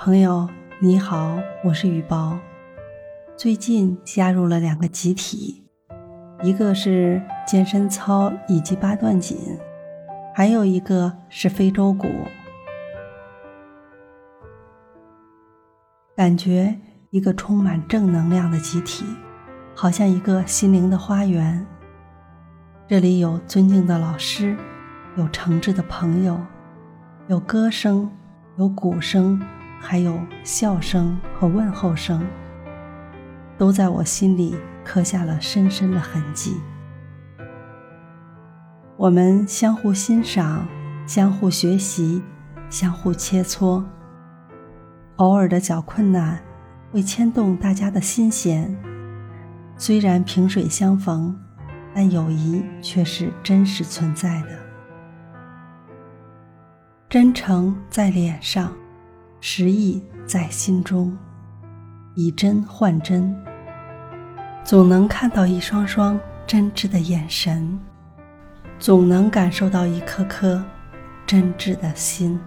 朋友你好，我是雨宝。最近加入了两个集体，一个是健身操以及八段锦，还有一个是非洲鼓。感觉一个充满正能量的集体，好像一个心灵的花园。这里有尊敬的老师，有诚挚的朋友，有歌声，有鼓声，还有笑声和问候声，都在我心里刻下了深深的痕迹。我们相互欣赏，相互学习，相互切磋。偶尔的小困难会牵动大家的心弦，虽然萍水相逢。但友谊却是真实存在的，真诚在脸上，实意在心中，以真换真，总能看到一双双真挚的眼神，总能感受到一颗颗真挚的心。